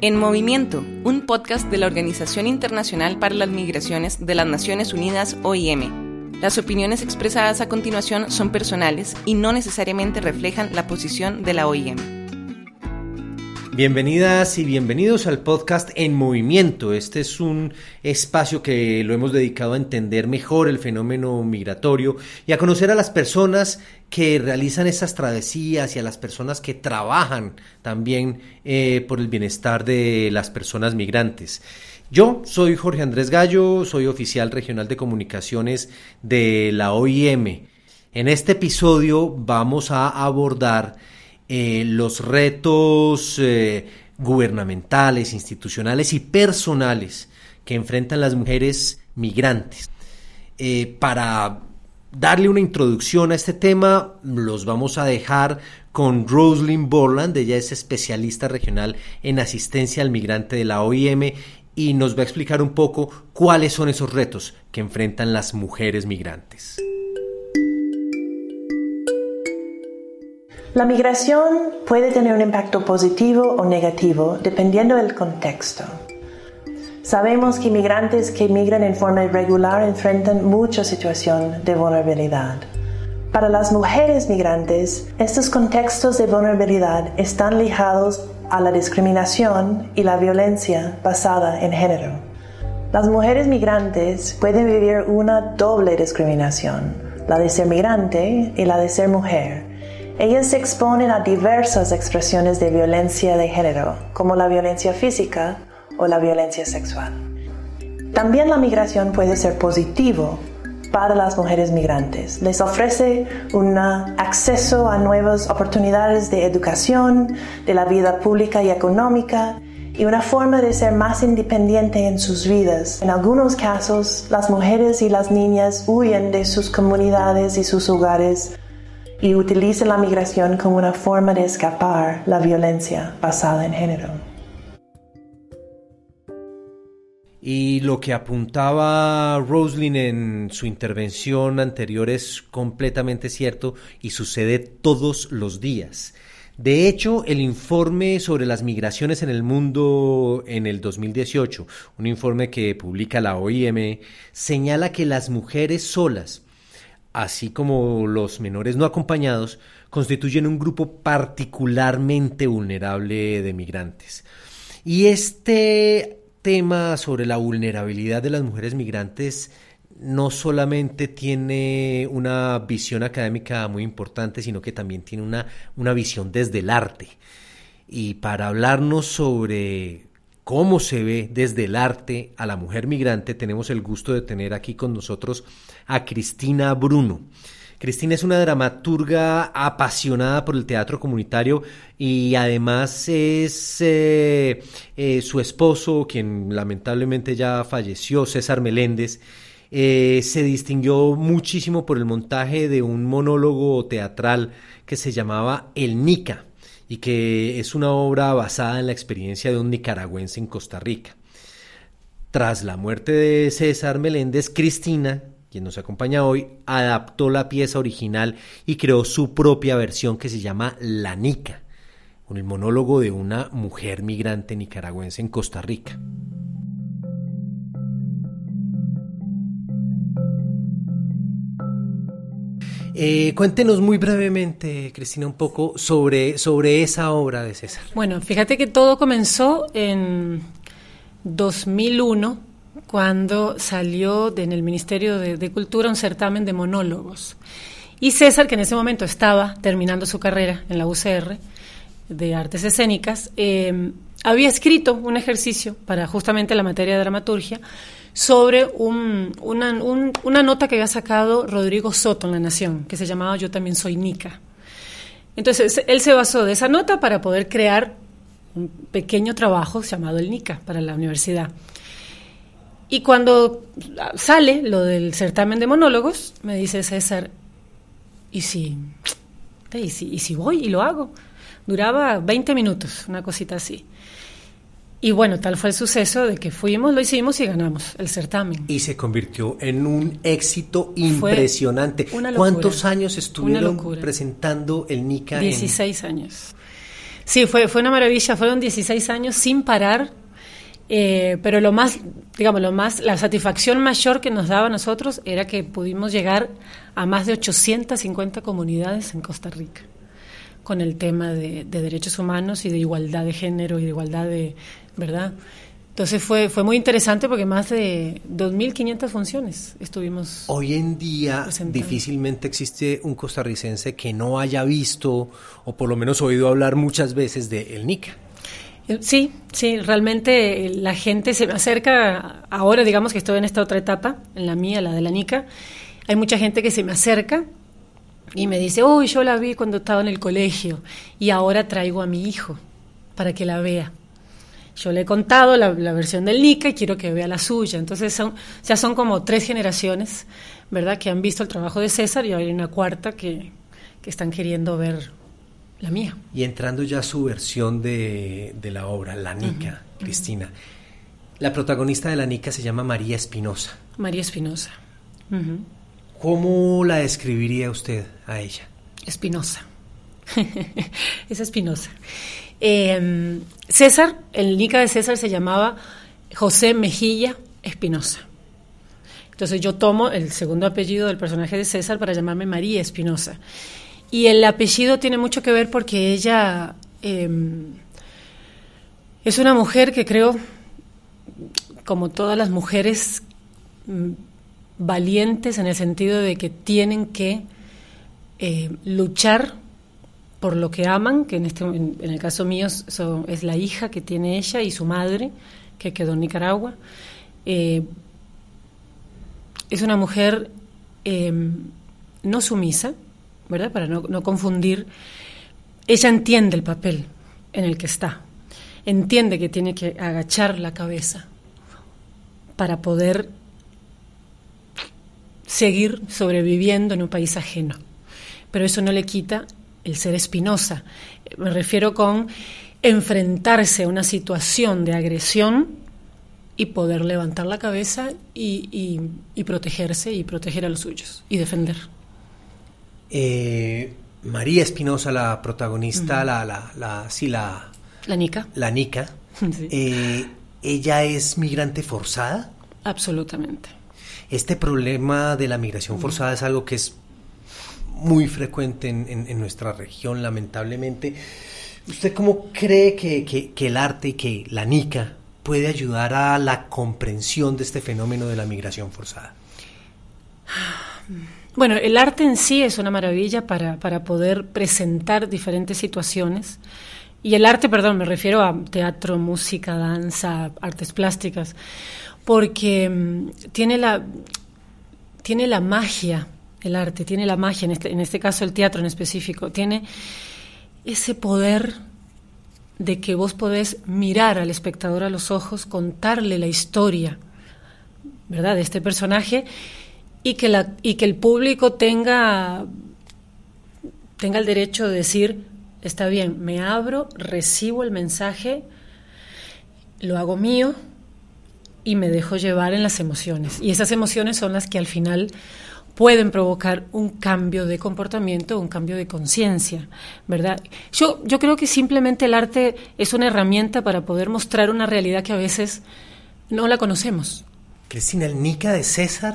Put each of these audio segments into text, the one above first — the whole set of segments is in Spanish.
En Movimiento, un podcast de la Organización Internacional para las Migraciones de las Naciones Unidas, OIM. Las opiniones expresadas a continuación son personales y no necesariamente reflejan la posición de la OIM. Bienvenidas y bienvenidos al podcast En Movimiento. Este es un espacio que lo hemos dedicado a entender mejor el fenómeno migratorio y a conocer a las personas que realizan esas travesías y a las personas que trabajan también eh, por el bienestar de las personas migrantes. Yo soy Jorge Andrés Gallo, soy oficial regional de comunicaciones de la OIM. En este episodio vamos a abordar eh, los retos eh, gubernamentales, institucionales y personales que enfrentan las mujeres migrantes. para darle una introducción a este tema, los vamos a dejar con Roslyn Borland, ella es especialista regional en asistencia al migrante de la OIM y nos va a explicar un poco cuáles son esos retos que enfrentan las mujeres migrantes. La migración puede tener un impacto positivo o negativo dependiendo del contexto. Sabemos que inmigrantes que migran en forma irregular enfrentan mucha situación de vulnerabilidad. Para las mujeres migrantes, estos contextos de vulnerabilidad están ligados a la discriminación y la violencia basada en género. Las mujeres migrantes pueden vivir una doble discriminación, la de ser migrante y la de ser mujer. Ellas se exponen a diversas expresiones de violencia de género, como la violencia física, o la violencia sexual. También la migración puede ser positivo para las mujeres migrantes. Les ofrece un acceso a nuevas oportunidades de educación, de la vida pública y económica y una forma de ser más independiente en sus vidas. En algunos casos, las mujeres y las niñas huyen de sus comunidades y sus hogares y utilizan la migración como una forma de escapar la violencia basada en género. Y lo que apuntaba Roslyn en su intervención anterior es completamente cierto y sucede todos los días. De hecho, el informe sobre las migraciones en el mundo en el 2018, un informe que publica la OIM, señala que las mujeres solas, así como los menores no acompañados, constituyen un grupo particularmente vulnerable de migrantes. Y este tema sobre la vulnerabilidad de las mujeres migrantes no solamente tiene una visión académica muy importante, sino que también tiene una, una visión desde el arte. Y para hablarnos sobre cómo se ve desde el arte a la mujer migrante, tenemos el gusto de tener aquí con nosotros a Cristina Bruno. Cristina es una dramaturga apasionada por el teatro comunitario y además es eh, eh, su esposo, quien lamentablemente ya falleció, César Meléndez. Eh, se distinguió muchísimo por el montaje de un monólogo teatral que se llamaba El Nica y que es una obra basada en la experiencia de un nicaragüense en Costa Rica. Tras la muerte de César Meléndez, Cristina, quien nos acompaña hoy, adaptó la pieza original y creó su propia versión que se llama La Nica, el monólogo de una mujer migrante nicaragüense en Costa Rica. Eh, cuéntenos muy brevemente, Cristina, un poco sobre, sobre esa obra de César. Bueno, fíjate que todo comenzó en 2001 cuando salió en el Ministerio de, Cultura un certamen de monólogos. Y César, que en ese momento estaba terminando su carrera en la UCR de Artes Escénicas, eh, había escrito un ejercicio para justamente la materia de dramaturgia sobre una, nota que había sacado Rodrigo Soto en La Nación, que se llamaba Yo también soy Nica. Entonces, él se basó de esa nota para poder crear un pequeño trabajo llamado el Nica para la universidad. Y cuando sale lo del certamen de monólogos, me dice César, ¿y si, y si, voy y lo hago? Duraba 20 minutos, una cosita así. Y bueno, tal fue el suceso de que fuimos, lo hicimos y ganamos el certamen. Y se convirtió en un éxito impresionante. ¿Cuántos años estuvieron presentando el NICA? 16 años. Sí, fue, fue una maravilla, fueron 16 años sin parar, eh, pero lo más, digamos, lo más, la satisfacción mayor que nos daba a nosotros era que pudimos llegar a más de 850 comunidades en Costa Rica con el tema de, de derechos humanos y de igualdad de género y de igualdad de, ¿verdad? Entonces fue, fue muy interesante porque más de 2.500 funciones estuvimos. Hoy en día difícilmente existe un costarricense que no haya visto o por lo menos oído hablar muchas veces de el NICA. Eh, sí, sí, realmente la gente se me acerca, ahora digamos que estoy en esta otra etapa, en la mía, la de la NICA, hay mucha gente que se me acerca y me dice, uy, yo la vi cuando estaba en el colegio y ahora traigo a mi hijo para que la vea. Yo le he contado la, versión del Nika y quiero que vea la suya. Entonces, ya son como tres generaciones, ¿verdad?, que han visto el trabajo de César y hay una cuarta que, que están queriendo ver la mía. Y entrando ya a su versión de, de la obra, La Nica, Cristina. La protagonista de La Nica se llama María Espinosa. María Espinosa. ¿Cómo la describiría usted a ella? Espinosa. es Espinosa. Eh, César, el Nica de César se llamaba José Mejilla Espinosa. Entonces yo tomo el segundo apellido del personaje de César para llamarme María Espinosa. Y el apellido tiene mucho que ver porque ella em, es una mujer que creo, como todas las mujeres, mm, valientes en el sentido de que tienen que eh, luchar por lo que aman, que en, este, en, el caso mío es la hija que tiene ella y su madre, que quedó en Nicaragua. Eh, es una mujer em, no sumisa, ¿verdad? Para no, no, confundir. Ella entiende el papel en el que está, entiende que tiene que agachar la cabeza para poder seguir sobreviviendo en un país ajeno. Pero eso no le quita el ser espinosa. Me refiero con enfrentarse a una situación de agresión y poder levantar la cabeza y, protegerse y proteger a los suyos y defender. Eh, María Espinosa, la protagonista, la, la, la, sí, la... La Nica. La Nica. Eh, ¿Ella es migrante forzada? Absolutamente. Este problema de la migración forzada es algo que es muy frecuente en, nuestra región, lamentablemente. ¿Usted cómo cree que, el arte y que la NICA puede ayudar a la comprensión de este fenómeno de la migración forzada? Bueno, el arte en sí es una maravilla para, para poder presentar diferentes situaciones. Y el arte, perdón, me refiero a teatro, música, danza, artes plásticas, porque mm, tiene la, tiene la magia el arte, tiene la magia, en este, en este caso el teatro en específico, tiene ese poder de que vos podés mirar al espectador a los ojos, contarle la historia, ¿verdad?, de este personaje y que, la, y que el público tenga, tenga el derecho de decir, está bien, me abro, recibo el mensaje, lo hago mío y me dejo llevar en las emociones. Y esas emociones son las que al final pueden provocar un cambio de comportamiento, un cambio de conciencia, ¿verdad? Yo, yo creo que simplemente el arte es una herramienta para poder mostrar una realidad que a veces no la conocemos. Cristina, el Nica de César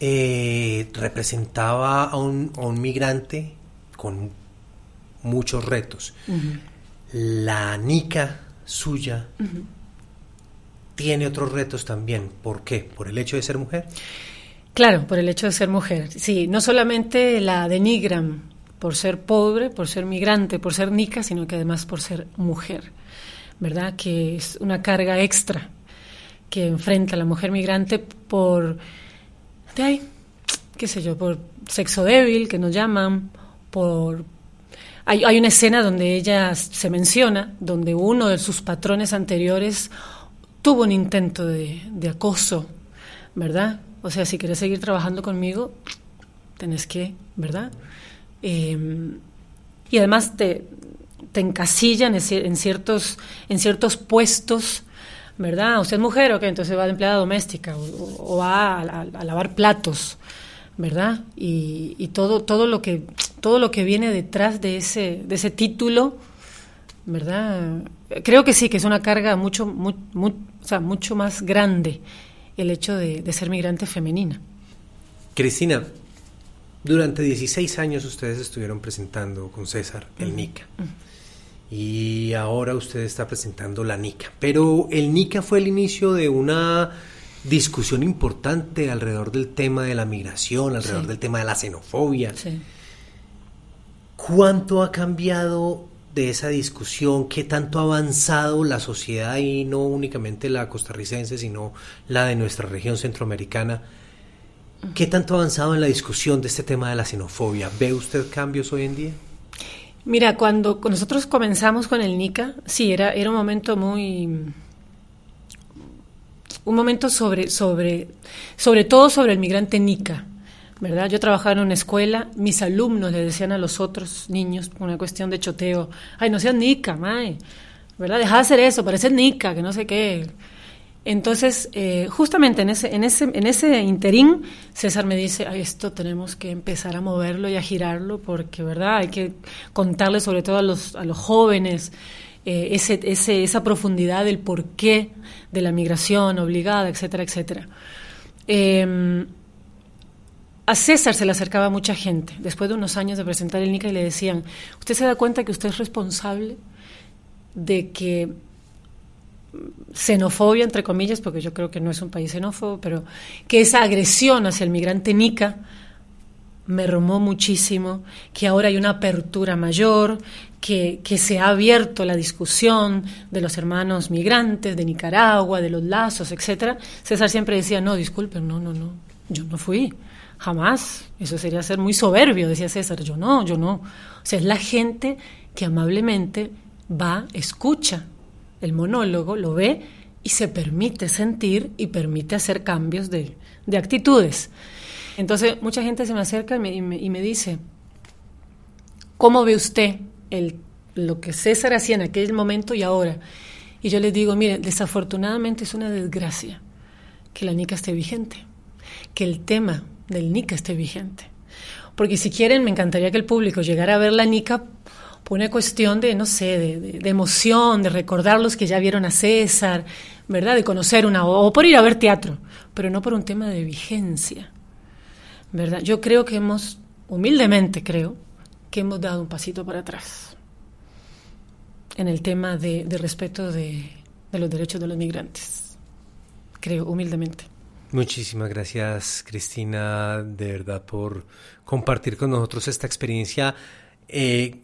eh, representaba a un, migrante con muchos retos. La Nica suya tiene otros retos también. ¿Por qué? ¿Por el hecho de ser mujer? Claro, por el hecho de ser mujer. Sí, no solamente la denigran por ser pobre, por ser migrante, por ser nica, sino que además por ser mujer, ¿verdad? Que es una carga extra que enfrenta la mujer migrante por, de ahí, qué sé yo, por sexo débil, que nos llaman, por... Hay, hay una escena donde ella se menciona, donde uno de sus patrones anteriores tuvo un intento de, de acoso, ¿verdad? O sea, si quieres seguir trabajando conmigo, tenés que, ¿verdad? Em, y además te, te encasillan en ciertos, en ciertos puestos, ¿verdad? Usted es mujer, ok, entonces va de empleada doméstica o, va a, lavar platos, ¿verdad? Y, todo, todo, lo que, todo lo que viene detrás de ese, de ese título ¿verdad? Creo que sí, que es una carga mucho, mucho más grande el hecho de, ser migrante femenina. Cristina, durante 16 años ustedes estuvieron presentando con César el NICA. Y ahora usted está presentando la NICA. Pero el NICA fue el inicio de una discusión importante alrededor del tema de la migración, alrededor del tema de la xenofobia. ¿Cuánto ha cambiado de esa discusión? ¿Qué tanto ha avanzado la sociedad y no únicamente la costarricense, sino la de nuestra región centroamericana? ¿Qué tanto ha avanzado en la discusión de este tema de la xenofobia? ¿Ve usted cambios hoy en día? Mira, cuando nosotros comenzamos con el NICA, sí, era, era un momento muy... Un momento sobre, sobre, sobre todo sobre el migrante NICA, ¿verdad? Yo trabajaba en una escuela, mis alumnos le decían a los otros niños, una cuestión de choteo, ay, no seas nica, mae, ¿verdad? Deja de hacer eso, parece nica, que no sé qué. Entonces, eh, justamente en ese, en, ese, en ese interín, César me dice, ay, esto tenemos que empezar a moverlo y a girarlo, porque, ¿verdad? Hay que contarle sobre todo a los, a los jóvenes eh, ese, ese, esa profundidad del porqué de la migración obligada, etcétera, etcétera. Eh, a César se le acercaba mucha gente después de unos años de presentar el NICA y le decían, ¿usted se da cuenta que usted es responsable de que xenofobia, entre comillas, porque yo creo que no es un país xenófobo, pero que esa agresión hacia el migrante Nica me romó muchísimo, que ahora hay una apertura mayor, que, que, se ha abierto la discusión de los hermanos migrantes de Nicaragua, de los lazos, etcétera. César siempre decía, no, disculpen, no, no, no, yo no fui. Jamás. Eso sería ser muy soberbio, decía César. Yo no, yo no. O sea, es la gente que amablemente va, escucha el monólogo, lo ve y se permite sentir y permite hacer cambios de, actitudes. Entonces, mucha gente se me acerca y me, dice, ¿cómo ve usted el, lo que César hacía en aquel momento y ahora? Y yo les digo, mire, desafortunadamente es una desgracia que la NICA esté vigente, que el tema del NICA esté vigente. Porque si quieren, me encantaría que el público llegara a ver la NICA por una cuestión de, no sé, de, emoción, de recordar los que ya vieron a César, ¿verdad? De conocer una, o por ir a ver teatro, pero no por un tema de vigencia, ¿verdad? Yo creo que hemos, humildemente creo, que hemos dado un pasito para atrás en el tema de, respeto de, de los derechos de los migrantes. Creo, humildemente. Muchísimas gracias, Cristina, de verdad, por compartir con nosotros esta experiencia eh,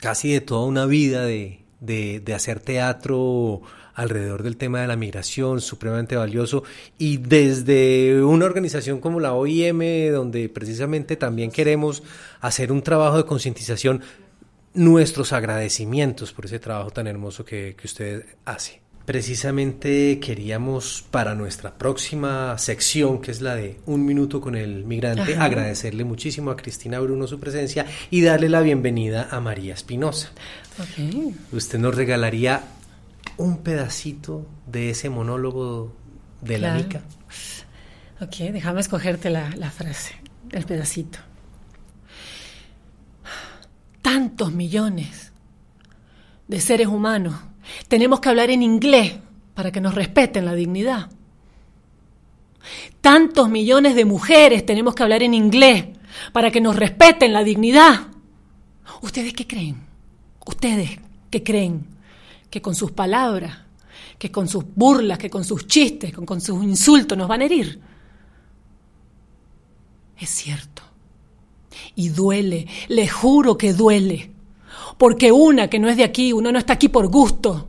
casi de toda una vida de, de, hacer teatro alrededor del tema de la migración, supremamente valioso, y desde una organización como la OIM, donde precisamente también queremos hacer un trabajo de concientización, nuestros agradecimientos por ese trabajo tan hermoso que, que usted hace. Precisamente queríamos para nuestra próxima sección, que es la de Un Minuto con el Migrante, agradecerle muchísimo a Cristina Bruno su presencia y darle la bienvenida a María Espinosa. Usted nos regalaría un pedacito de ese monólogo de la Mica. Ok, déjame escogerte la, la frase, el pedacito. Tantos millones de seres humanos tenemos que hablar en inglés para que nos respeten la dignidad. Tantos millones de mujeres tenemos que hablar en inglés para que nos respeten la dignidad. ¿Ustedes qué creen? ¿Ustedes qué creen? Que con sus palabras, que con sus burlas, que con sus chistes, con, sus insultos nos van a herir. Es cierto. Y duele, le juro que duele porque una que no es de aquí, uno no está aquí por gusto.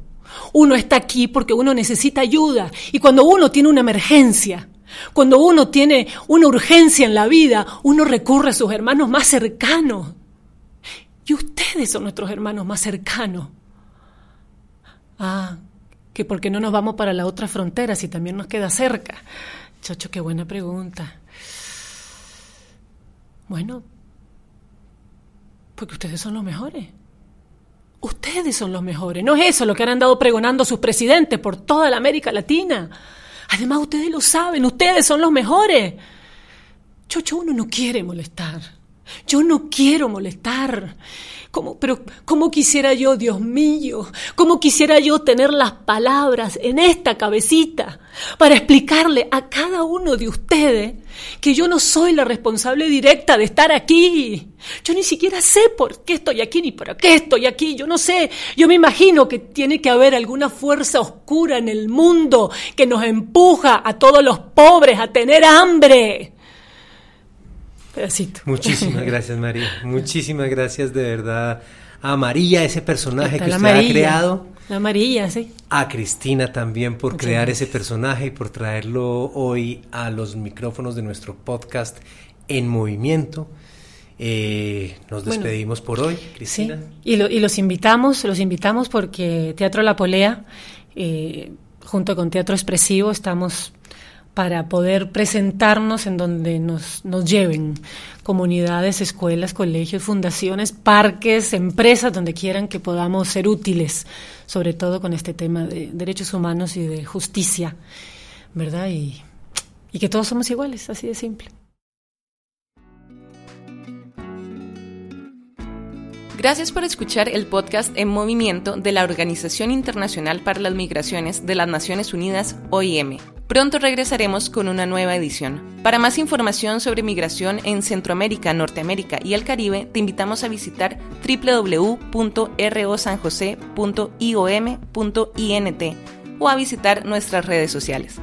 Uno está aquí porque uno necesita ayuda. Y cuando uno tiene una emergencia, cuando uno tiene una urgencia en la vida, uno recurre a sus hermanos más cercanos. Y ustedes son nuestros hermanos más cercanos. Ah, que porque no nos vamos para la otra frontera si también nos queda cerca. Chocho, qué buena pregunta. Bueno, porque ustedes son los mejores. Ustedes son los mejores. No es eso lo que han andado pregonando sus presidentes por toda la América Latina. Además, ustedes lo saben, ustedes son los mejores. Chocho, uno no quiere molestar. Yo no quiero molestar. Pero, ¿cómo quisiera yo, Dios mío? ¿Cómo quisiera yo tener las palabras en esta cabecita para explicarle a cada uno de ustedes que yo no soy la responsable directa de estar aquí? Yo ni siquiera sé por qué estoy aquí ni para qué estoy aquí. Yo no sé. Yo me imagino que tiene que haber alguna fuerza oscura en el mundo que nos empuja a todos los pobres a tener hambre. Muchísimas gracias, María. Muchísimas gracias de verdad a María, ese personaje que usted ha creado. La María, sí. A Cristina también por crear ese personaje y por traerlo hoy a los micrófonos de nuestro podcast en movimiento. Eh, nos despedimos por hoy, Cristina. Y, y, los invitamos, los invitamos porque Teatro La Polea, eh, junto con Teatro Expresivo, estamos para poder presentarnos en donde nos, nos lleven comunidades, escuelas, colegios, fundaciones, parques, empresas, donde quieran que podamos ser útiles, sobre todo con este tema de derechos humanos y de justicia, ¿verdad? Y, y que todos somos iguales, así de simple. Gracias por escuchar el podcast En Movimiento de la Organización Internacional para las Migraciones de las Naciones Unidas, OIM. Pronto regresaremos con una nueva edición. Para más información sobre migración en Centroamérica, Norteamérica y el Caribe, te invitamos a visitar www.rosanjose.iom.int o a visitar nuestras redes sociales.